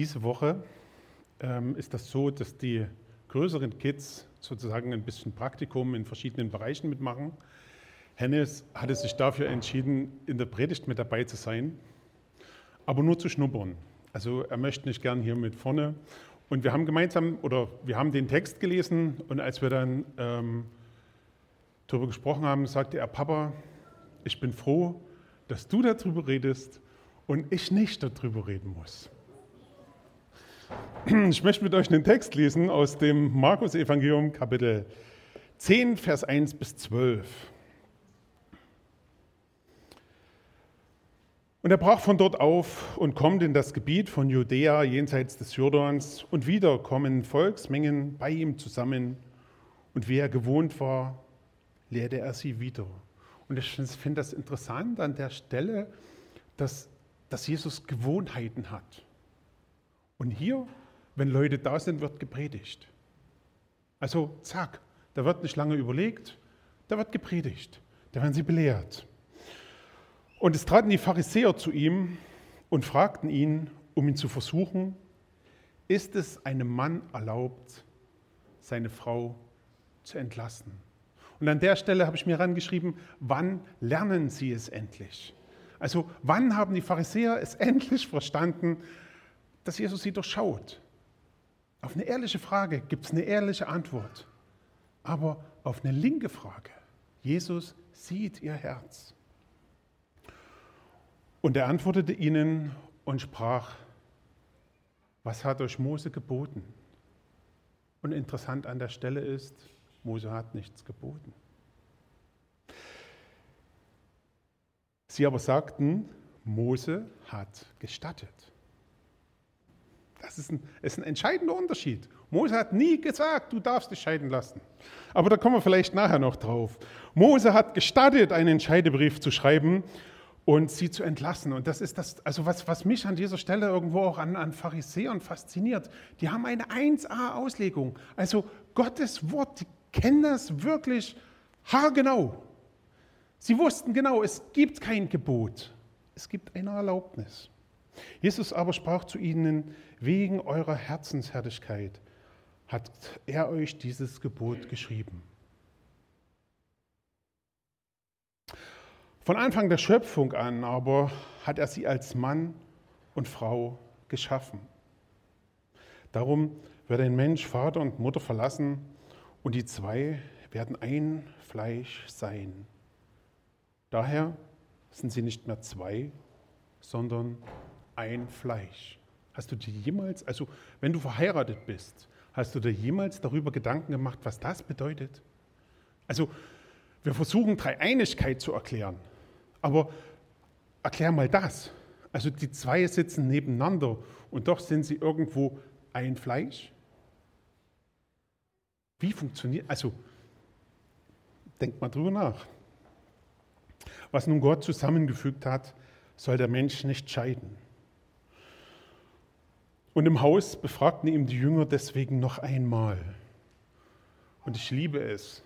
Diese Woche ähm, ist das so, dass die größeren Kids sozusagen ein bisschen Praktikum in verschiedenen Bereichen mitmachen. Hennes hatte sich dafür entschieden, in der Predigt mit dabei zu sein, aber nur zu schnuppern. Also er möchte nicht gern hier mit vorne. Und wir haben gemeinsam oder wir haben den Text gelesen und als wir dann ähm, darüber gesprochen haben, sagte er, Papa, ich bin froh, dass du darüber redest und ich nicht darüber reden muss. Ich möchte mit euch einen Text lesen aus dem Markus-Evangelium, Kapitel 10, Vers 1 bis 12. Und er brach von dort auf und kommt in das Gebiet von Judäa jenseits des Jordans. Und wieder kommen Volksmengen bei ihm zusammen. Und wie er gewohnt war, lehrte er sie wieder. Und ich finde das interessant an der Stelle, dass, dass Jesus Gewohnheiten hat. Und hier wenn Leute da sind, wird gepredigt. Also zack, da wird nicht lange überlegt, da wird gepredigt, da werden sie belehrt. Und es traten die Pharisäer zu ihm und fragten ihn, um ihn zu versuchen, ist es einem Mann erlaubt, seine Frau zu entlassen? Und an der Stelle habe ich mir herangeschrieben, wann lernen sie es endlich? Also wann haben die Pharisäer es endlich verstanden, dass Jesus sie durchschaut, auf eine ehrliche Frage gibt es eine ehrliche Antwort. Aber auf eine linke Frage, Jesus sieht ihr Herz. Und er antwortete ihnen und sprach, was hat euch Mose geboten? Und interessant an der Stelle ist, Mose hat nichts geboten. Sie aber sagten, Mose hat gestattet. Das ist ein, ist ein entscheidender Unterschied. Mose hat nie gesagt, du darfst dich scheiden lassen. Aber da kommen wir vielleicht nachher noch drauf. Mose hat gestattet, einen Scheidebrief zu schreiben und sie zu entlassen. Und das ist das, also was, was mich an dieser Stelle irgendwo auch an, an Pharisäern fasziniert. Die haben eine 1a-Auslegung. Also Gottes Wort, die kennen das wirklich haargenau. Sie wussten genau, es gibt kein Gebot, es gibt eine Erlaubnis. Jesus aber sprach zu ihnen, wegen eurer Herzensherrlichkeit hat er euch dieses Gebot geschrieben. Von Anfang der Schöpfung an aber hat er sie als Mann und Frau geschaffen. Darum wird ein Mensch Vater und Mutter verlassen und die zwei werden ein Fleisch sein. Daher sind sie nicht mehr zwei, sondern ein Fleisch. Hast du dir jemals, also wenn du verheiratet bist, hast du dir jemals darüber Gedanken gemacht, was das bedeutet? Also wir versuchen Dreieinigkeit zu erklären, aber erklär mal das. Also die zwei sitzen nebeneinander und doch sind sie irgendwo ein Fleisch. Wie funktioniert, also denk mal drüber nach. Was nun Gott zusammengefügt hat, soll der Mensch nicht scheiden. Und im Haus befragten ihm die Jünger deswegen noch einmal. Und ich liebe es,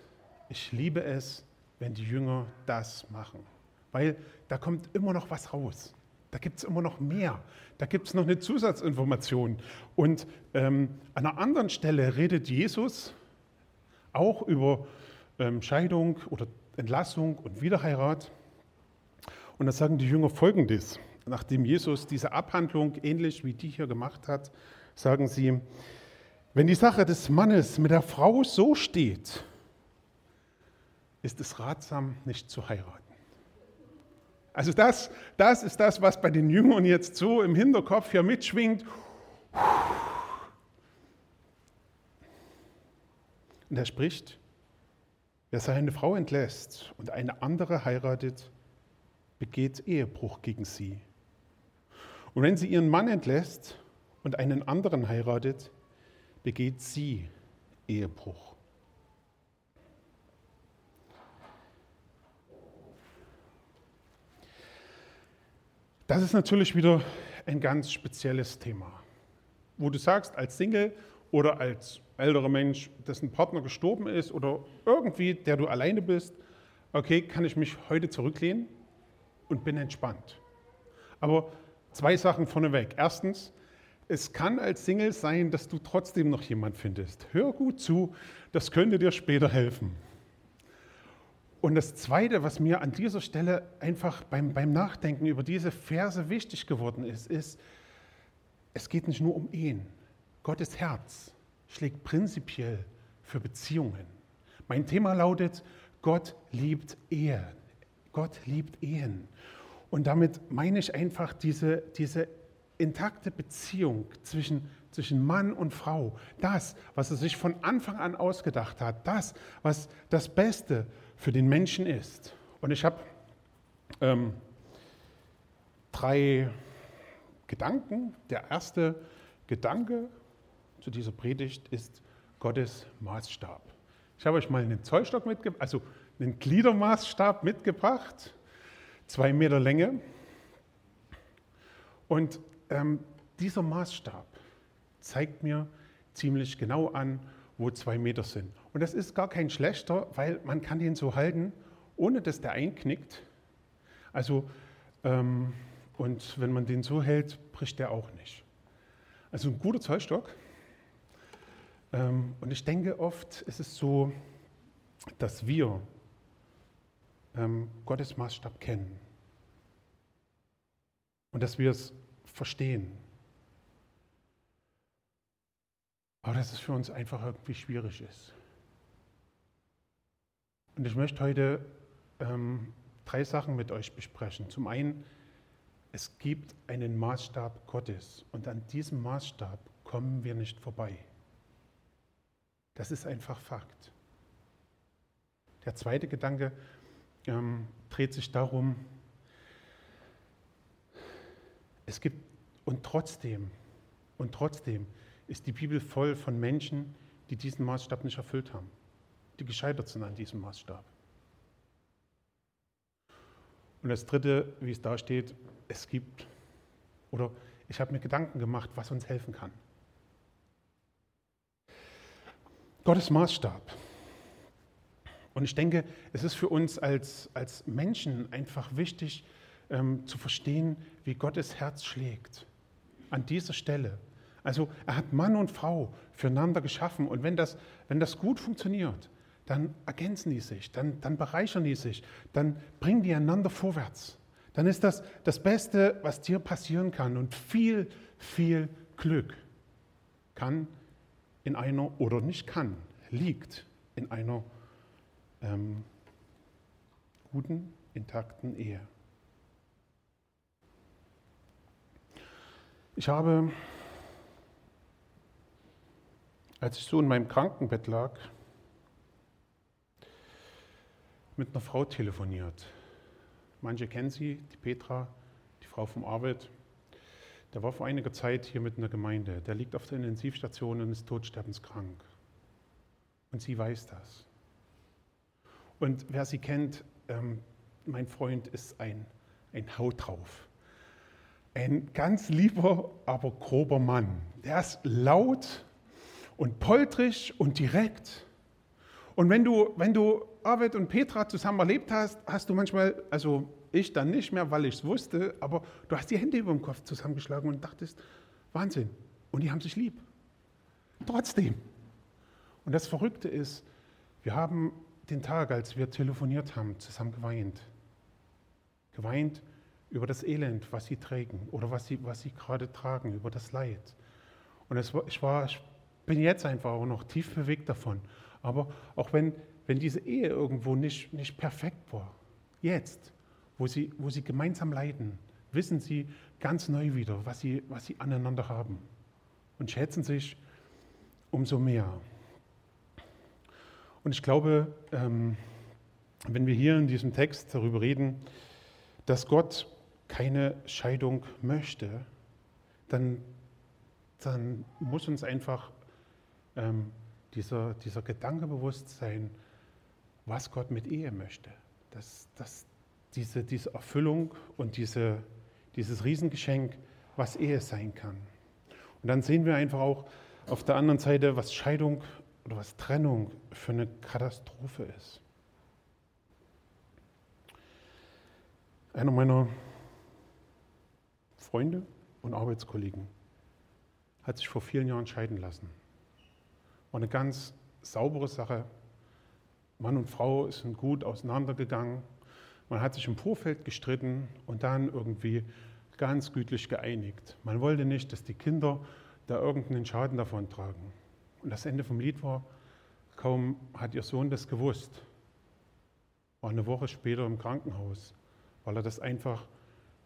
ich liebe es, wenn die Jünger das machen. Weil da kommt immer noch was raus. Da gibt es immer noch mehr. Da gibt es noch eine Zusatzinformation. Und ähm, an einer anderen Stelle redet Jesus auch über ähm, Scheidung oder Entlassung und Wiederheirat. Und da sagen die Jünger folgendes nachdem Jesus diese Abhandlung ähnlich wie die hier gemacht hat, sagen sie, wenn die Sache des Mannes mit der Frau so steht, ist es ratsam, nicht zu heiraten. Also das, das ist das, was bei den Jüngern jetzt so im Hinterkopf hier mitschwingt. Und er spricht, wer seine Frau entlässt und eine andere heiratet, begeht Ehebruch gegen sie. Und wenn sie ihren Mann entlässt und einen anderen heiratet, begeht sie Ehebruch. Das ist natürlich wieder ein ganz spezielles Thema, wo du sagst, als Single oder als älterer Mensch, dessen Partner gestorben ist oder irgendwie, der du alleine bist, okay, kann ich mich heute zurücklehnen und bin entspannt. Aber Zwei Sachen vorneweg. Erstens, es kann als Single sein, dass du trotzdem noch jemand findest. Hör gut zu, das könnte dir später helfen. Und das Zweite, was mir an dieser Stelle einfach beim, beim Nachdenken über diese Verse wichtig geworden ist, ist, es geht nicht nur um Ehen. Gottes Herz schlägt prinzipiell für Beziehungen. Mein Thema lautet, Gott liebt Ehe. Gott liebt Ehen. Und damit meine ich einfach diese, diese intakte Beziehung zwischen, zwischen Mann und Frau. Das, was er sich von Anfang an ausgedacht hat. Das, was das Beste für den Menschen ist. Und ich habe ähm, drei Gedanken. Der erste Gedanke zu dieser Predigt ist Gottes Maßstab. Ich habe euch mal einen Zollstock mitgebracht, also einen Gliedermaßstab mitgebracht, zwei Meter Länge. Und ähm, dieser Maßstab zeigt mir ziemlich genau an, wo zwei Meter sind. Und das ist gar kein schlechter, weil man kann den so halten, ohne dass der einknickt. Also, ähm, und wenn man den so hält, bricht der auch nicht. Also ein guter Zollstock. Ähm, und ich denke oft, ist es so, dass wir ähm, Gottes Maßstab kennen und dass wir es verstehen. Aber dass es für uns einfach irgendwie schwierig ist. Und ich möchte heute ähm, drei Sachen mit euch besprechen. Zum einen, es gibt einen Maßstab Gottes und an diesem Maßstab kommen wir nicht vorbei. Das ist einfach Fakt. Der zweite Gedanke ähm, dreht sich darum, es gibt und trotzdem, und trotzdem ist die Bibel voll von Menschen, die diesen Maßstab nicht erfüllt haben, die gescheitert sind an diesem Maßstab. Und das Dritte, wie es da steht, es gibt, oder ich habe mir Gedanken gemacht, was uns helfen kann. Gottes Maßstab. Und ich denke, es ist für uns als, als Menschen einfach wichtig ähm, zu verstehen, wie Gottes Herz schlägt. An dieser Stelle. Also er hat Mann und Frau füreinander geschaffen und wenn das, wenn das gut funktioniert, dann ergänzen die sich, dann, dann bereichern die sich, dann bringen die einander vorwärts. Dann ist das das Beste, was dir passieren kann und viel, viel Glück kann in einer, oder nicht kann, liegt in einer ähm, guten, intakten Ehe. Ich habe als ich so in meinem Krankenbett lag, mit einer Frau telefoniert. Manche kennen sie, die Petra, die Frau vom Arbeit. Der war vor einiger Zeit hier mit einer Gemeinde. Der liegt auf der Intensivstation und ist todsterbenskrank. Und sie weiß das. Und wer sie kennt, ähm, mein Freund ist ein, ein Haut drauf. Ein ganz lieber, aber grober Mann. Der ist laut, und poltrig und direkt. Und wenn du, wenn du Arvid und Petra zusammen erlebt hast, hast du manchmal, also ich dann nicht mehr, weil ich es wusste, aber du hast die Hände über dem Kopf zusammengeschlagen und dachtest, Wahnsinn. Und die haben sich lieb. Trotzdem. Und das Verrückte ist, wir haben den Tag, als wir telefoniert haben, zusammen geweint. Geweint über das Elend, was sie trägen oder was sie, was sie gerade tragen, über das Leid. Und es ich war, ich bin jetzt einfach auch noch tief bewegt davon. Aber auch wenn, wenn diese Ehe irgendwo nicht, nicht perfekt war, jetzt, wo sie, wo sie gemeinsam leiden, wissen sie ganz neu wieder, was sie, was sie aneinander haben und schätzen sich umso mehr. Und ich glaube, ähm, wenn wir hier in diesem Text darüber reden, dass Gott keine Scheidung möchte, dann, dann muss uns einfach ähm, dieser, dieser Gedanke bewusst sein, was Gott mit Ehe möchte. Dass, dass diese, diese Erfüllung und diese, dieses Riesengeschenk, was Ehe sein kann. Und dann sehen wir einfach auch auf der anderen Seite, was Scheidung oder was Trennung für eine Katastrophe ist. Einer meiner Freunde und Arbeitskollegen hat sich vor vielen Jahren scheiden lassen. War eine ganz saubere Sache. Mann und Frau sind gut auseinandergegangen. Man hat sich im Vorfeld gestritten und dann irgendwie ganz gütlich geeinigt. Man wollte nicht, dass die Kinder da irgendeinen Schaden davon tragen. Und das Ende vom Lied war, kaum hat ihr Sohn das gewusst, war eine Woche später im Krankenhaus, weil er das einfach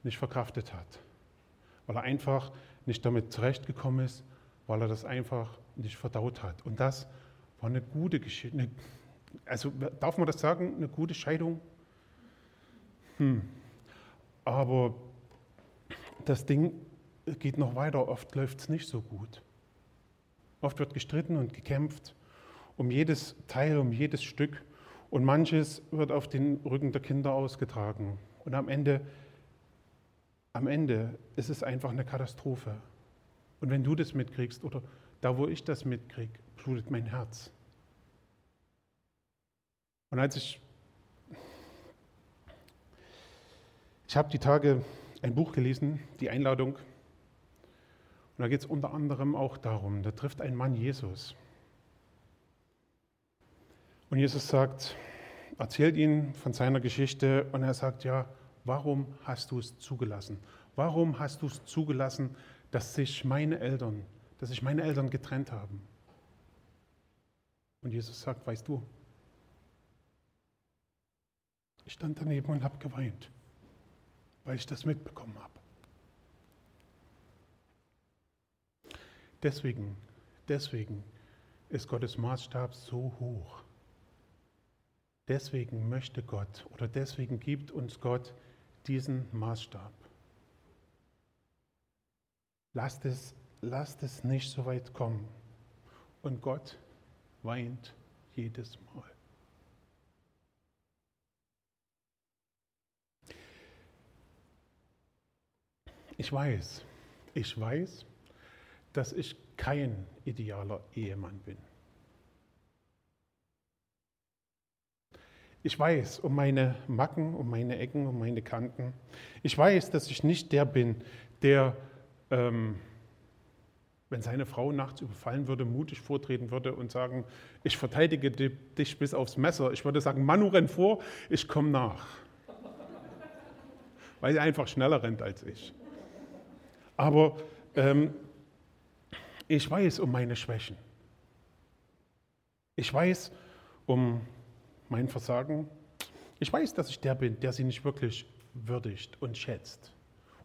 nicht verkraftet hat, weil er einfach nicht damit zurechtgekommen ist, weil er das einfach nicht verdaut hat. Und das war eine gute Geschichte. Also darf man das sagen, eine gute Scheidung? Hm. Aber das Ding geht noch weiter. Oft läuft es nicht so gut. Oft wird gestritten und gekämpft um jedes Teil, um jedes Stück. Und manches wird auf den Rücken der Kinder ausgetragen. Und am Ende, am Ende ist es einfach eine Katastrophe. Und wenn du das mitkriegst oder da, wo ich das mitkriege, blutet mein Herz. Und als ich, ich habe die Tage ein Buch gelesen, die Einladung, und da geht es unter anderem auch darum, da trifft ein Mann Jesus. Und Jesus sagt, erzählt ihn von seiner Geschichte und er sagt, ja, warum hast du es zugelassen? Warum hast du es zugelassen, dass sich meine Eltern, dass sich meine Eltern getrennt haben? Und Jesus sagt, weißt du, ich stand daneben und habe geweint, weil ich das mitbekommen habe. Deswegen, deswegen ist Gottes Maßstab so hoch. Deswegen möchte Gott oder deswegen gibt uns Gott diesen Maßstab. Lasst es, lasst es nicht so weit kommen. Und Gott weint jedes Mal. Ich weiß, ich weiß, dass ich kein idealer Ehemann bin. Ich weiß um meine Macken, um meine Ecken, um meine Kanten. Ich weiß, dass ich nicht der bin, der, ähm, wenn seine Frau nachts überfallen würde, mutig vortreten würde und sagen, ich verteidige dich bis aufs Messer. Ich würde sagen, Manu, renn vor, ich komme nach. Weil sie einfach schneller rennt als ich. Aber ähm, ich weiß um meine Schwächen. Ich weiß um mein Versagen. Ich weiß, dass ich der bin, der sie nicht wirklich würdigt und schätzt.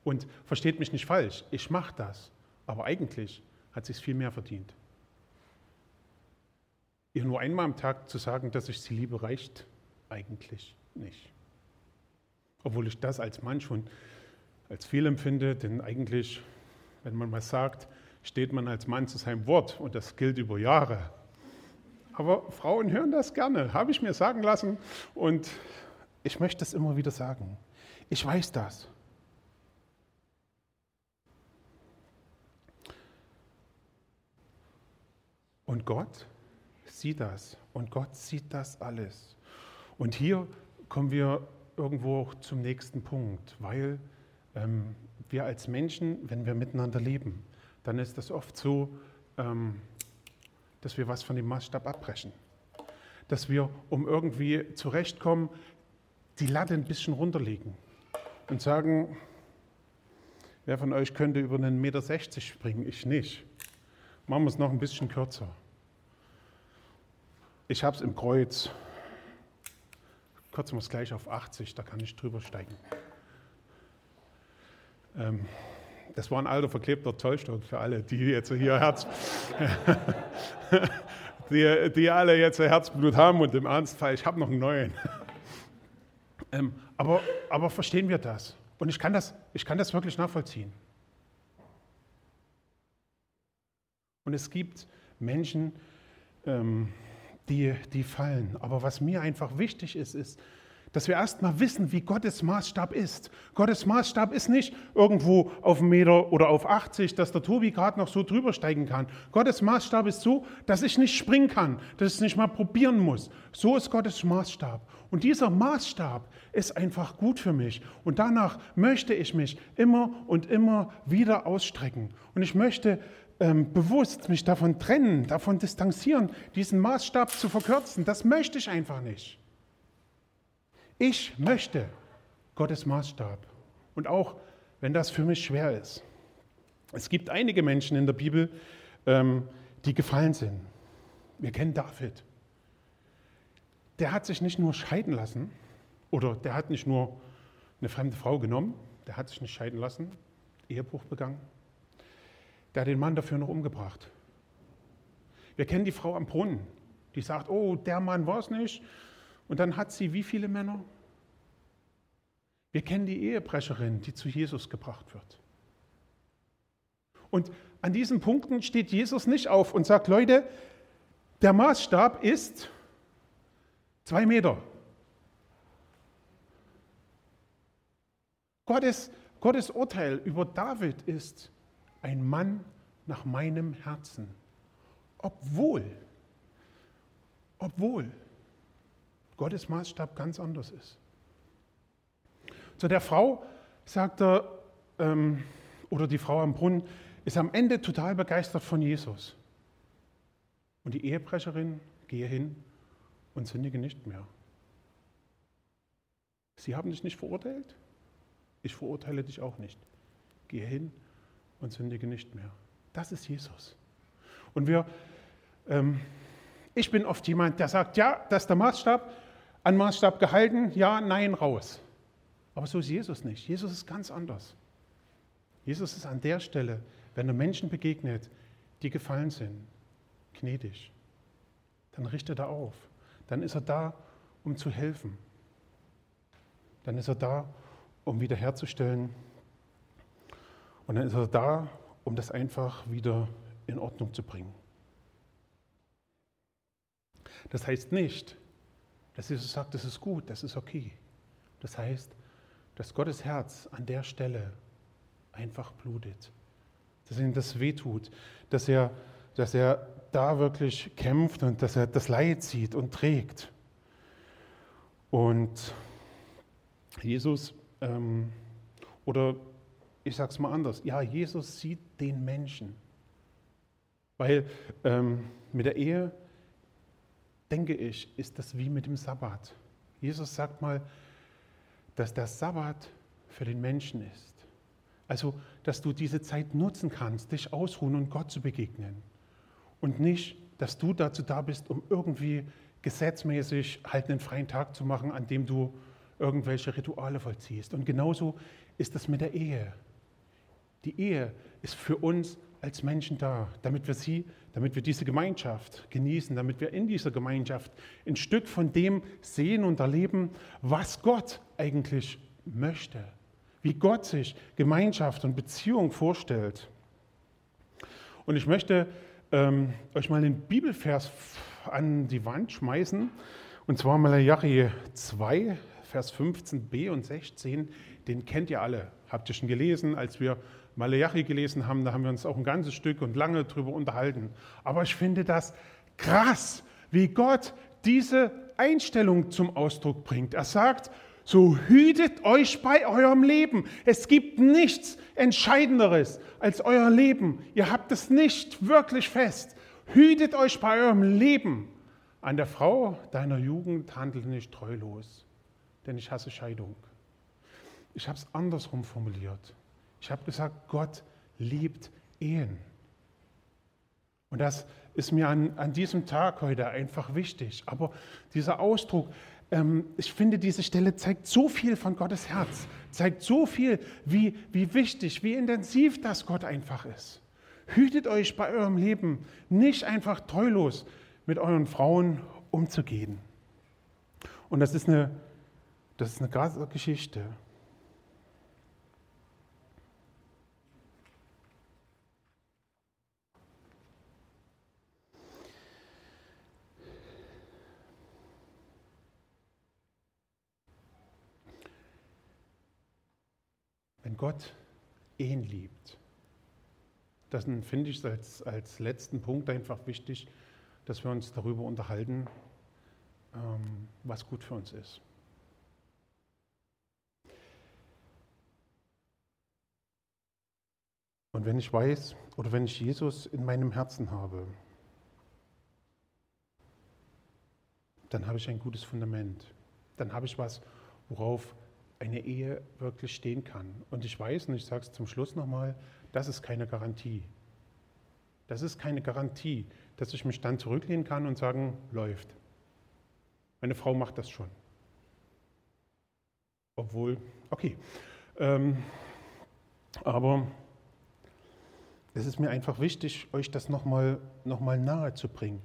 Und versteht mich nicht falsch, ich mache das. Aber eigentlich hat sie es viel mehr verdient. Ihr nur einmal am Tag zu sagen, dass ich sie liebe, reicht eigentlich nicht. Obwohl ich das als Mann schon als viel empfinde, denn eigentlich, wenn man was sagt, steht man als Mann zu seinem Wort und das gilt über Jahre. Aber Frauen hören das gerne, habe ich mir sagen lassen. Und ich möchte es immer wieder sagen. Ich weiß das. Und Gott sieht das. Und Gott sieht das alles. Und hier kommen wir irgendwo auch zum nächsten Punkt, weil ähm, wir als Menschen, wenn wir miteinander leben, dann ist das oft so, ähm, dass wir was von dem Maßstab abbrechen. Dass wir, um irgendwie zurechtkommen, die Latte ein bisschen runterlegen und sagen, wer von euch könnte über einen Meter 60 springen? Ich nicht. Machen wir es noch ein bisschen kürzer. Ich habe es im Kreuz. Kürzen wir es gleich auf 80, da kann ich drüber steigen. Ähm, das war ein alter verklebter Zollstock für alle, die jetzt hier Herz, die, die alle jetzt Herzblut haben und im Ernstfall, ich habe noch einen neuen. Ähm, aber, aber verstehen wir das? Und ich kann das, ich kann das wirklich nachvollziehen. Und es gibt Menschen, ähm, die, die fallen. Aber was mir einfach wichtig ist, ist, dass wir erstmal wissen, wie Gottes Maßstab ist. Gottes Maßstab ist nicht irgendwo auf einen Meter oder auf 80, dass der Tobi gerade noch so drüber steigen kann. Gottes Maßstab ist so, dass ich nicht springen kann, dass ich es nicht mal probieren muss. So ist Gottes Maßstab. Und dieser Maßstab ist einfach gut für mich. Und danach möchte ich mich immer und immer wieder ausstrecken. Und ich möchte ähm, bewusst mich davon trennen, davon distanzieren, diesen Maßstab zu verkürzen. Das möchte ich einfach nicht. Ich möchte Gottes Maßstab. Und auch wenn das für mich schwer ist. Es gibt einige Menschen in der Bibel, ähm, die gefallen sind. Wir kennen David. Der hat sich nicht nur scheiden lassen, oder der hat nicht nur eine fremde Frau genommen, der hat sich nicht scheiden lassen, Ehebruch begangen. Der hat den Mann dafür noch umgebracht. Wir kennen die Frau am Brunnen, die sagt, oh, der Mann war es nicht. Und dann hat sie wie viele Männer? Wir kennen die Ehebrecherin, die zu Jesus gebracht wird. Und an diesen Punkten steht Jesus nicht auf und sagt, Leute, der Maßstab ist zwei Meter. Gottes, Gottes Urteil über David ist ein Mann nach meinem Herzen. Obwohl, obwohl Gottes Maßstab ganz anders ist. Zu der Frau sagt er, ähm, oder die Frau am Brunnen, ist am Ende total begeistert von Jesus. Und die Ehebrecherin, gehe hin und sündige nicht mehr. Sie haben dich nicht verurteilt? Ich verurteile dich auch nicht. Gehe hin und sündige nicht mehr. Das ist Jesus. Und wir, ähm, ich bin oft jemand, der sagt, ja, das ist der Maßstab, an Maßstab gehalten, ja, nein, raus. Aber so ist Jesus nicht. Jesus ist ganz anders. Jesus ist an der Stelle, wenn er Menschen begegnet, die gefallen sind, gnädig. Dann richtet er auf. Dann ist er da, um zu helfen. Dann ist er da, um wiederherzustellen. Und dann ist er da, um das einfach wieder in Ordnung zu bringen. Das heißt nicht, dass Jesus sagt, das ist gut, das ist okay. Das heißt, dass Gottes Herz an der Stelle einfach blutet, dass ihm das wehtut, dass er, dass er da wirklich kämpft und dass er das Leid sieht und trägt. Und Jesus, ähm, oder ich sage es mal anders, ja, Jesus sieht den Menschen. Weil ähm, mit der Ehe, denke ich, ist das wie mit dem Sabbat. Jesus sagt mal, dass der Sabbat für den Menschen ist. Also, dass du diese Zeit nutzen kannst, dich ausruhen und Gott zu begegnen. Und nicht, dass du dazu da bist, um irgendwie gesetzmäßig halt einen freien Tag zu machen, an dem du irgendwelche Rituale vollziehst. Und genauso ist das mit der Ehe. Die Ehe ist für uns als Menschen da, damit wir sie, damit wir diese Gemeinschaft genießen, damit wir in dieser Gemeinschaft ein Stück von dem sehen und erleben, was Gott eigentlich möchte, wie Gott sich Gemeinschaft und Beziehung vorstellt. Und ich möchte ähm, euch mal einen Bibelvers an die Wand schmeißen, und zwar Malachi 2, Vers 15b und 16. Den kennt ihr alle, habt ihr schon gelesen, als wir Malachi gelesen haben, da haben wir uns auch ein ganzes Stück und lange darüber unterhalten. Aber ich finde das krass, wie Gott diese Einstellung zum Ausdruck bringt. Er sagt, so hütet euch bei eurem Leben. Es gibt nichts Entscheidenderes als euer Leben. Ihr habt es nicht wirklich fest. Hütet euch bei eurem Leben. An der Frau deiner Jugend handelt nicht treulos, denn ich hasse Scheidung. Ich habe es andersrum formuliert. Ich habe gesagt, Gott liebt Ehen. Und das ist mir an, an diesem Tag heute einfach wichtig. Aber dieser Ausdruck, ähm, ich finde, diese Stelle zeigt so viel von Gottes Herz, zeigt so viel, wie, wie wichtig, wie intensiv das Gott einfach ist. Hütet euch bei eurem Leben nicht einfach treulos mit euren Frauen umzugehen. Und das ist eine, das ist eine krasse Geschichte. Wenn Gott Ehen liebt, dann finde ich als, als letzten Punkt einfach wichtig, dass wir uns darüber unterhalten, ähm, was gut für uns ist. Und wenn ich weiß oder wenn ich Jesus in meinem Herzen habe, dann habe ich ein gutes Fundament. Dann habe ich was, worauf eine Ehe wirklich stehen kann. Und ich weiß, und ich sage es zum Schluss nochmal, das ist keine Garantie. Das ist keine Garantie, dass ich mich dann zurücklehnen kann und sagen, läuft. Meine Frau macht das schon. Obwohl, okay. Ähm, aber es ist mir einfach wichtig, euch das nochmal noch mal nahe zu bringen.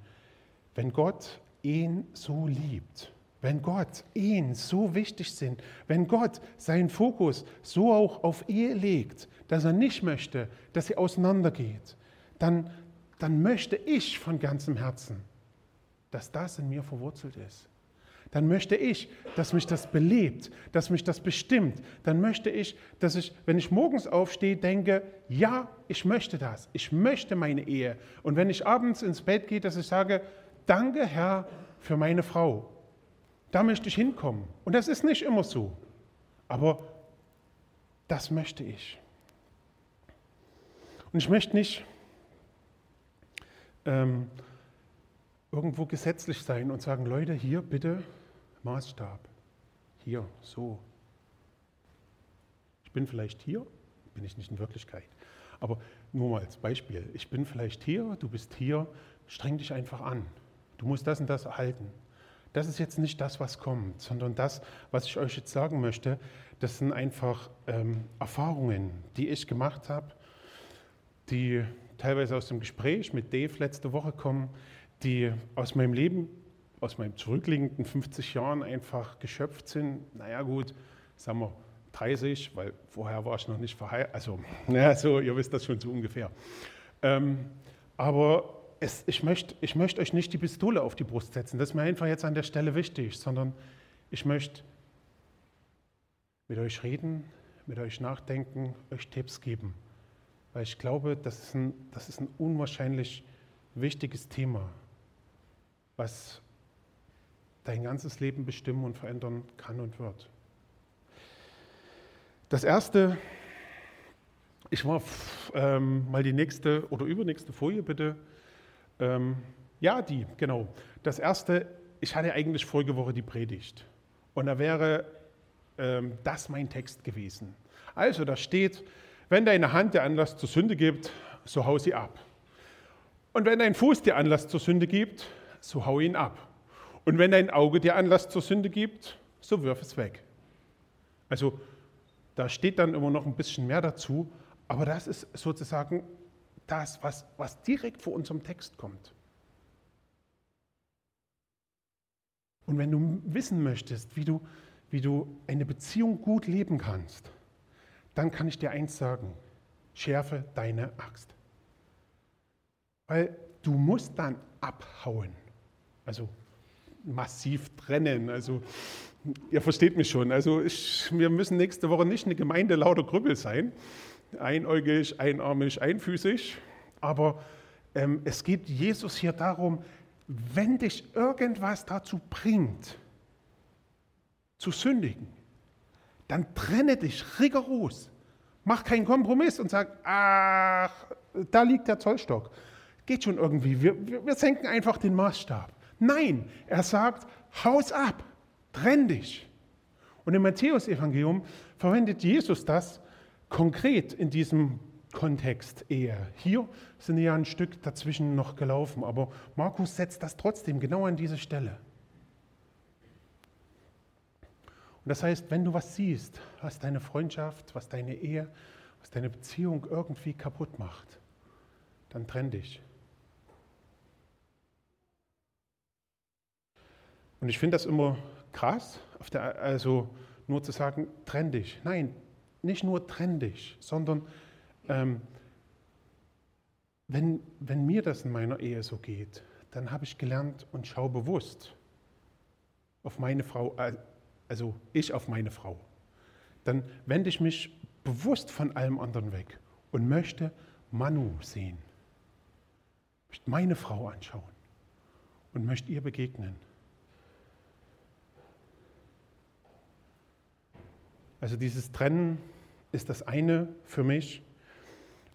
Wenn Gott ihn so liebt, wenn Gott ihn so wichtig sind, wenn Gott seinen Fokus so auch auf Ehe legt, dass er nicht möchte, dass sie auseinandergeht, dann, dann möchte ich von ganzem Herzen, dass das in mir verwurzelt ist dann möchte ich, dass mich das belebt, dass mich das bestimmt. Dann möchte ich, dass ich, wenn ich morgens aufstehe, denke, ja, ich möchte das, ich möchte meine Ehe. Und wenn ich abends ins Bett gehe, dass ich sage, danke Herr für meine Frau. Da möchte ich hinkommen. Und das ist nicht immer so. Aber das möchte ich. Und ich möchte nicht ähm, irgendwo gesetzlich sein und sagen, Leute, hier bitte Maßstab. Hier, so. Ich bin vielleicht hier, bin ich nicht in Wirklichkeit. Aber nur mal als Beispiel. Ich bin vielleicht hier, du bist hier, streng dich einfach an. Du musst das und das erhalten. Das ist jetzt nicht das, was kommt, sondern das, was ich euch jetzt sagen möchte, das sind einfach ähm, Erfahrungen, die ich gemacht habe, die teilweise aus dem Gespräch mit Dave letzte Woche kommen, die aus meinem Leben aus meinen zurückliegenden 50 Jahren einfach geschöpft sind. Naja gut, sagen wir 30, weil vorher war ich noch nicht verheiratet. Also, naja, so, ihr wisst das schon so ungefähr. Ähm, aber es, ich möchte ich möcht euch nicht die Pistole auf die Brust setzen. Das ist mir einfach jetzt an der Stelle wichtig, sondern ich möchte mit euch reden, mit euch nachdenken, euch Tipps geben. Weil ich glaube, das ist ein, das ist ein unwahrscheinlich wichtiges Thema, was dein ganzes Leben bestimmen und verändern kann und wird. Das erste, ich war ähm, mal die nächste oder übernächste Folie bitte. Ähm, ja, die, genau. Das erste, ich hatte eigentlich vorige Woche die Predigt. Und da wäre ähm, das mein Text gewesen. Also, da steht, wenn deine Hand dir Anlass zur Sünde gibt, so hau sie ab. Und wenn dein Fuß dir Anlass zur Sünde gibt, so hau ihn ab. Und wenn dein Auge dir Anlass zur Sünde gibt, so wirf es weg. Also da steht dann immer noch ein bisschen mehr dazu, aber das ist sozusagen das, was, was direkt vor unserem Text kommt. Und wenn du wissen möchtest, wie du, wie du eine Beziehung gut leben kannst, dann kann ich dir eins sagen, schärfe deine Axt. Weil du musst dann abhauen. Also massiv trennen. Also ihr versteht mich schon. Also ich, wir müssen nächste Woche nicht eine Gemeinde lauter Krüppel sein. Einäugig, einarmig, einfüßig. Aber ähm, es geht Jesus hier darum, wenn dich irgendwas dazu bringt, zu sündigen, dann trenne dich rigoros. Mach keinen Kompromiss und sag, ach, da liegt der Zollstock. Geht schon irgendwie. Wir, wir, wir senken einfach den Maßstab. Nein, er sagt, haus ab, trenn dich. Und im Matthäusevangelium verwendet Jesus das konkret in diesem Kontext eher. Hier sind ja ein Stück dazwischen noch gelaufen, aber Markus setzt das trotzdem genau an diese Stelle. Und das heißt, wenn du was siehst, was deine Freundschaft, was deine Ehe, was deine Beziehung irgendwie kaputt macht, dann trenn dich. Und ich finde das immer krass, der, also nur zu sagen, trenn dich. Nein, nicht nur trenn dich, sondern ähm, wenn, wenn mir das in meiner Ehe so geht, dann habe ich gelernt und schaue bewusst auf meine Frau, äh, also ich auf meine Frau. Dann wende ich mich bewusst von allem anderen weg und möchte Manu sehen, möchte meine Frau anschauen und möchte ihr begegnen. Also dieses Trennen ist das eine für mich.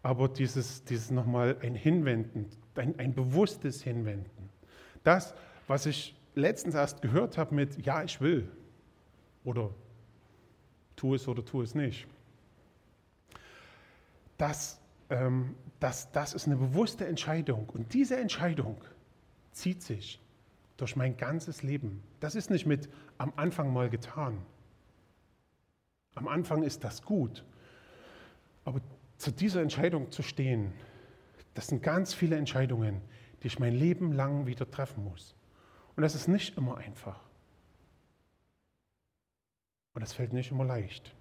aber dieses, dieses nochmal ein Hinwenden, ein, ein bewusstes Hinwenden. Das, was ich letztens erst gehört habe mit Ja, ich will oder tu es oder tu es nicht. Das, ähm, das, das ist eine bewusste Entscheidung und diese Entscheidung zieht sich durch mein ganzes Leben. Das ist nicht mit am Anfang mal getan. Am Anfang ist das gut. Aber zu dieser Entscheidung zu stehen, das sind ganz viele Entscheidungen, die ich mein Leben lang wieder treffen muss. Und das ist nicht immer einfach. Und das fällt nicht immer leicht.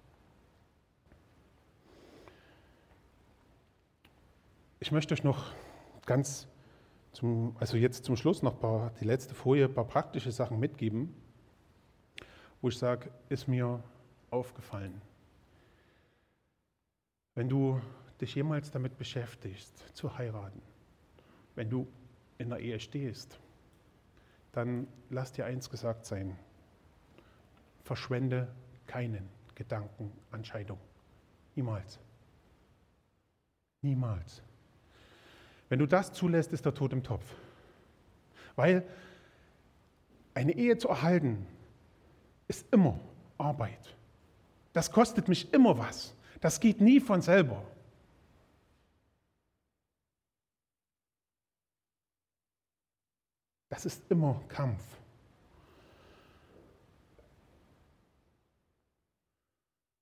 Ich möchte euch noch ganz zum, also jetzt zum Schluss noch paar, die letzte Folie, ein paar praktische Sachen mitgeben, wo ich sage, ist mir aufgefallen. Wenn du dich jemals damit beschäftigst, zu heiraten, wenn du in der Ehe stehst, dann lass dir eins gesagt sein. Verschwende keinen Gedanken an Scheidung. Niemals. Niemals. Wenn du das zulässt, ist der Tod im Topf. Weil eine Ehe zu erhalten, ist immer Arbeit. Das kostet mich immer was. Das geht nie von selber. Das ist immer Kampf.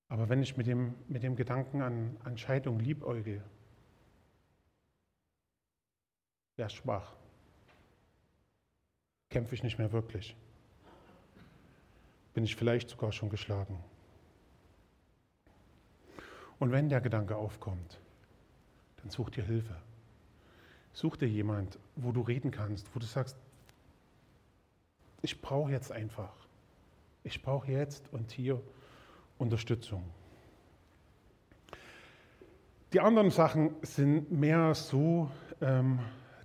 Aber wenn ich mit dem, mit dem Gedanken an, an Scheidung wäre schwach. Kämpfe ich nicht mehr wirklich. Bin ich vielleicht sogar schon geschlagen. Und wenn der Gedanke aufkommt, dann such dir Hilfe. Such dir jemand, wo du reden kannst, wo du sagst, ich brauche jetzt einfach, ich brauche jetzt und hier Unterstützung. Die anderen Sachen sind mehr so, ähm,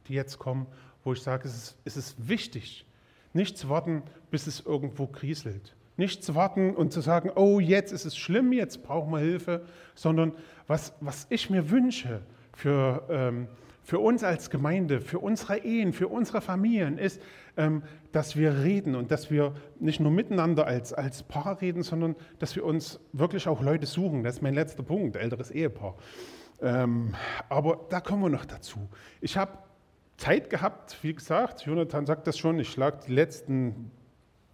die jetzt kommen, wo ich sage, es ist, es ist wichtig, nicht zu warten, bis es irgendwo kriselt. Nicht zu warten und zu sagen, oh, jetzt ist es schlimm, jetzt brauchen wir Hilfe, sondern was, was ich mir wünsche für, ähm, für uns als Gemeinde, für unsere Ehen, für unsere Familien ist, ähm, dass wir reden und dass wir nicht nur miteinander als, als Paar reden, sondern dass wir uns wirklich auch Leute suchen. Das ist mein letzter Punkt, älteres Ehepaar. Ähm, aber da kommen wir noch dazu. Ich habe Zeit gehabt, wie gesagt, Jonathan sagt das schon, ich schlage die letzten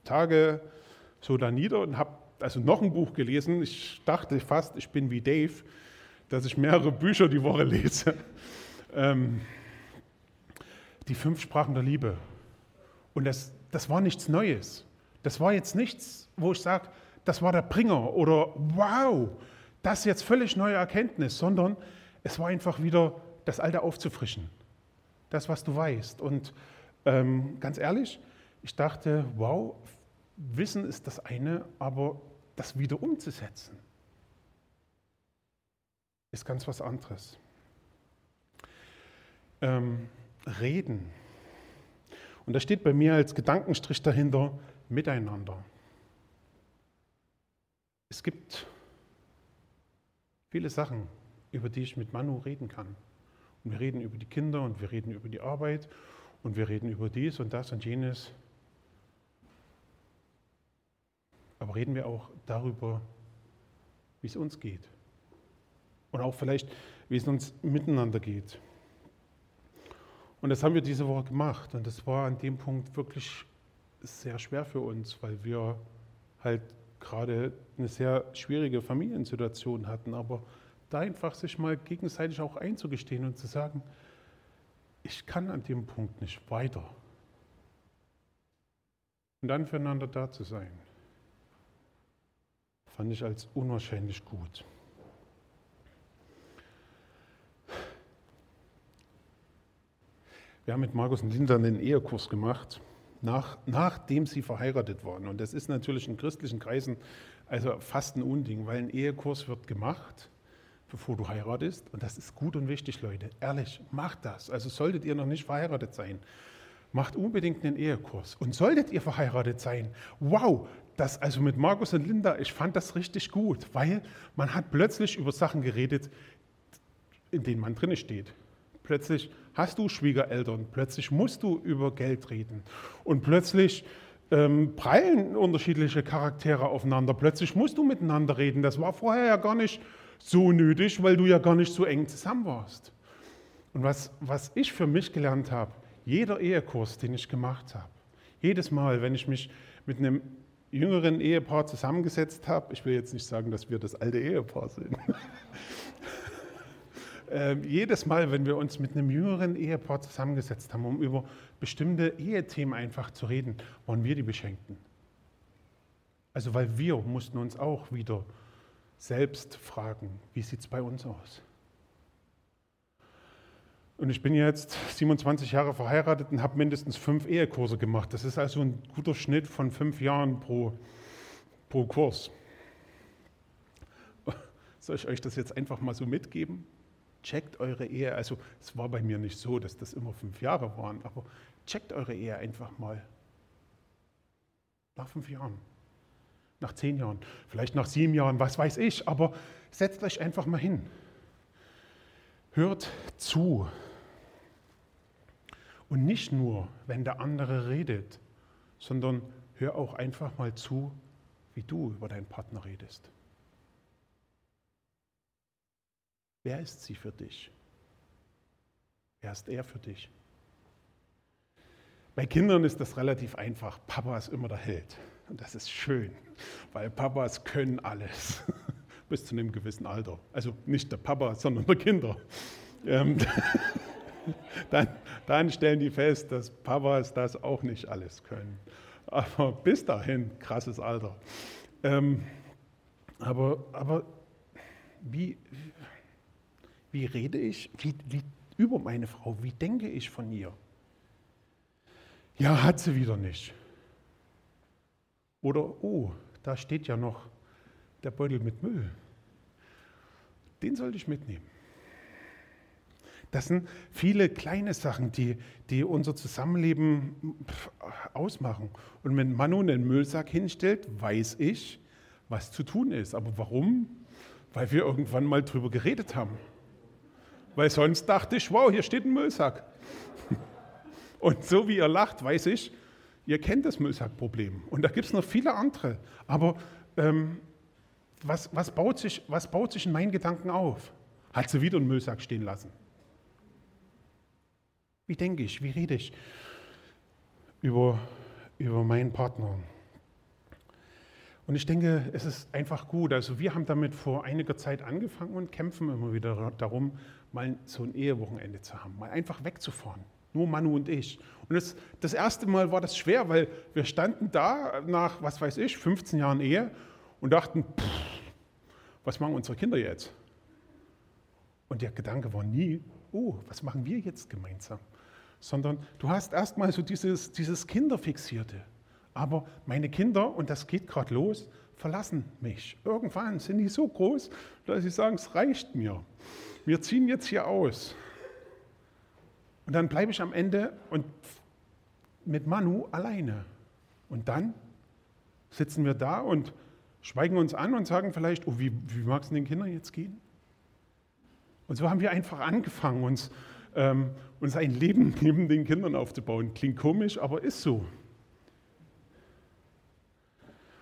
Tage so da nieder und habe also noch ein Buch gelesen. Ich dachte fast, ich bin wie Dave, dass ich mehrere Bücher die Woche lese. Ähm, die fünf Sprachen der Liebe. Und das, das war nichts Neues. Das war jetzt nichts, wo ich sage, das war der Bringer oder wow, das ist jetzt völlig neue Erkenntnis, sondern es war einfach wieder das Alte aufzufrischen. Das, was du weißt. Und ähm, ganz ehrlich, ich dachte, wow, Wissen ist das eine, aber das wieder umzusetzen, ist ganz was anderes ähm, reden. Und da steht bei mir als Gedankenstrich dahinter miteinander. Es gibt viele Sachen, über die ich mit Manu reden kann. Und wir reden über die Kinder und wir reden über die Arbeit und wir reden über dies und das und jenes. Aber reden wir auch darüber, wie es uns geht. Und auch vielleicht, wie es uns miteinander geht. Und das haben wir diese Woche gemacht. Und das war an dem Punkt wirklich sehr schwer für uns, weil wir halt gerade eine sehr schwierige Familiensituation hatten. Aber da einfach sich mal gegenseitig auch einzugestehen und zu sagen, ich kann an dem Punkt nicht weiter. Und dann füreinander da zu sein, fand ich als unwahrscheinlich gut. Wir haben mit Markus und Linda einen Ehekurs gemacht, nach, nachdem sie verheiratet waren. Und das ist natürlich in christlichen Kreisen also fast ein Unding, weil ein Ehekurs wird gemacht, bevor du heiratest. Und das ist gut und wichtig, Leute. Ehrlich, macht das. Also solltet ihr noch nicht verheiratet sein, macht unbedingt einen Ehekurs. Und solltet ihr verheiratet sein, wow, das also mit Markus und Linda, ich fand das richtig gut, weil man hat plötzlich über Sachen geredet, in denen man drinne steht. Plötzlich hast du Schwiegereltern, plötzlich musst du über Geld reden und plötzlich ähm, prallen unterschiedliche Charaktere aufeinander. Plötzlich musst du miteinander reden. Das war vorher ja gar nicht so nötig, weil du ja gar nicht so eng zusammen warst. Und was, was ich für mich gelernt habe, jeder Ehekurs, den ich gemacht habe, jedes Mal, wenn ich mich mit einem jüngeren Ehepaar zusammengesetzt habe, ich will jetzt nicht sagen, dass wir das alte Ehepaar sind, äh, jedes Mal, wenn wir uns mit einem jüngeren Ehepaar zusammengesetzt haben, um über bestimmte Ehethemen einfach zu reden, waren wir die Beschenkten. Also weil wir mussten uns auch wieder selbst fragen, wie sieht es bei uns aus? Und ich bin jetzt 27 Jahre verheiratet und habe mindestens fünf Ehekurse gemacht. Das ist also ein guter Schnitt von fünf Jahren pro, pro Kurs. Soll ich euch das jetzt einfach mal so mitgeben? Checkt eure Ehe. Also es war bei mir nicht so, dass das immer fünf Jahre waren, aber checkt eure Ehe einfach mal. Nach fünf Jahren, nach zehn Jahren, vielleicht nach sieben Jahren, was weiß ich, aber setzt euch einfach mal hin. Hört zu. Und nicht nur, wenn der andere redet, sondern hör auch einfach mal zu, wie du über deinen Partner redest. Wer ist sie für dich? Wer ist er für dich? Bei Kindern ist das relativ einfach. Papa ist immer der Held. Und das ist schön, weil Papas können alles. Bis zu einem gewissen Alter. Also nicht der Papa, sondern der Kinder. Dann, dann stellen die fest, dass Papas das auch nicht alles können. Aber bis dahin, krasses Alter. Ähm, aber, aber wie, wie rede ich wie, wie, über meine Frau? Wie denke ich von ihr? Ja, hat sie wieder nicht. Oder, oh, da steht ja noch der Beutel mit Müll. Den sollte ich mitnehmen. Das sind viele kleine Sachen, die, die unser Zusammenleben ausmachen. Und wenn Manu einen Müllsack hinstellt, weiß ich, was zu tun ist. Aber warum? Weil wir irgendwann mal drüber geredet haben. Weil sonst dachte ich, wow, hier steht ein Müllsack. Und so wie ihr lacht, weiß ich, ihr kennt das Müllsackproblem. Und da gibt es noch viele andere. Aber ähm, was, was, baut sich, was baut sich in meinen Gedanken auf? Hat sie wieder einen Müllsack stehen lassen? Wie denke ich, wie rede ich über, über meinen Partner? Und ich denke, es ist einfach gut. Also wir haben damit vor einiger Zeit angefangen und kämpfen immer wieder darum, mal so ein Ehewochenende zu haben, mal einfach wegzufahren. Nur Manu und ich. Und das, das erste Mal war das schwer, weil wir standen da nach, was weiß ich, 15 Jahren Ehe und dachten, pff, was machen unsere Kinder jetzt? Und der Gedanke war nie, oh, was machen wir jetzt gemeinsam? Sondern du hast erstmal so dieses, dieses Kinderfixierte. Aber meine Kinder, und das geht gerade los, verlassen mich. Irgendwann sind die so groß, dass sie sagen, es reicht mir. Wir ziehen jetzt hier aus. Und dann bleibe ich am Ende und mit Manu alleine. Und dann sitzen wir da und schweigen uns an und sagen vielleicht, oh, wie, wie mag es den Kindern jetzt gehen? Und so haben wir einfach angefangen, uns ähm, und sein Leben neben den Kindern aufzubauen. Klingt komisch, aber ist so.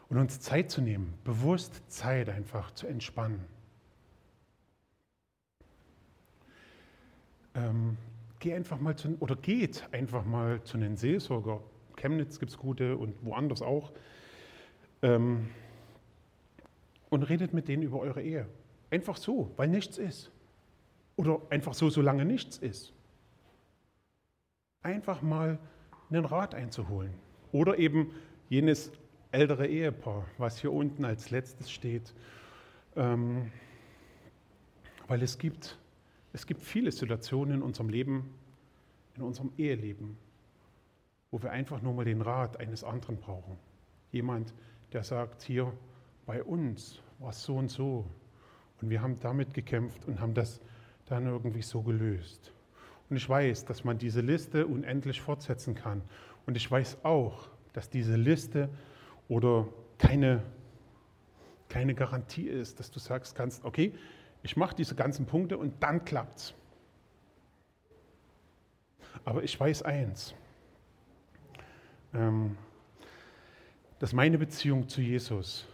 Und uns Zeit zu nehmen, bewusst Zeit einfach zu entspannen. Ähm, geh einfach mal zu, oder geht einfach mal zu einem Seelsorger. Chemnitz gibt es gute und woanders auch. Ähm, und redet mit denen über eure Ehe. Einfach so, weil nichts ist. Oder einfach so, solange nichts ist. Einfach mal einen Rat einzuholen. Oder eben jenes ältere Ehepaar, was hier unten als letztes steht. Ähm, weil es gibt, es gibt viele Situationen in unserem Leben, in unserem Eheleben, wo wir einfach nur mal den Rat eines anderen brauchen. Jemand, der sagt, hier bei uns war es so und so. Und wir haben damit gekämpft und haben das dann irgendwie so gelöst. Und ich weiß, dass man diese Liste unendlich fortsetzen kann. Und ich weiß auch, dass diese Liste oder keine, keine Garantie ist, dass du sagst kannst, okay, Ich mache diese ganzen Punkte und dann klappt's. Aber ich weiß eins, ähm, dass meine Beziehung zu Jesus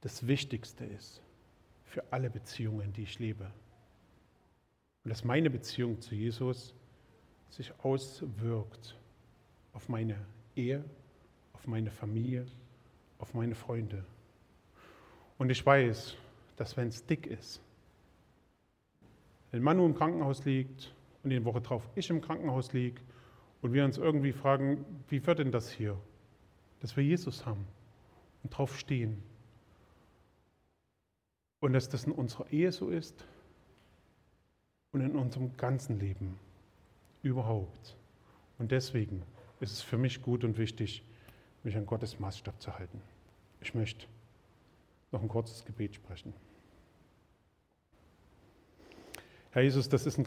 das Wichtigste ist für alle Beziehungen, die ich lebe. Und dass meine Beziehung zu Jesus sich auswirkt auf meine Ehe, auf meine Familie, auf meine Freunde. Und ich weiß, dass wenn es dick ist, wenn Manu im Krankenhaus liegt und die Woche drauf ich im Krankenhaus liege und wir uns irgendwie fragen, wie wird denn das hier? Dass wir Jesus haben und drauf stehen. Und dass das in unserer Ehe so ist und in unserem ganzen Leben überhaupt. Und deswegen ist es für mich gut und wichtig, mich an Gottes Maßstab zu halten. Ich möchte noch ein kurzes Gebet sprechen. Herr Jesus, das ist ein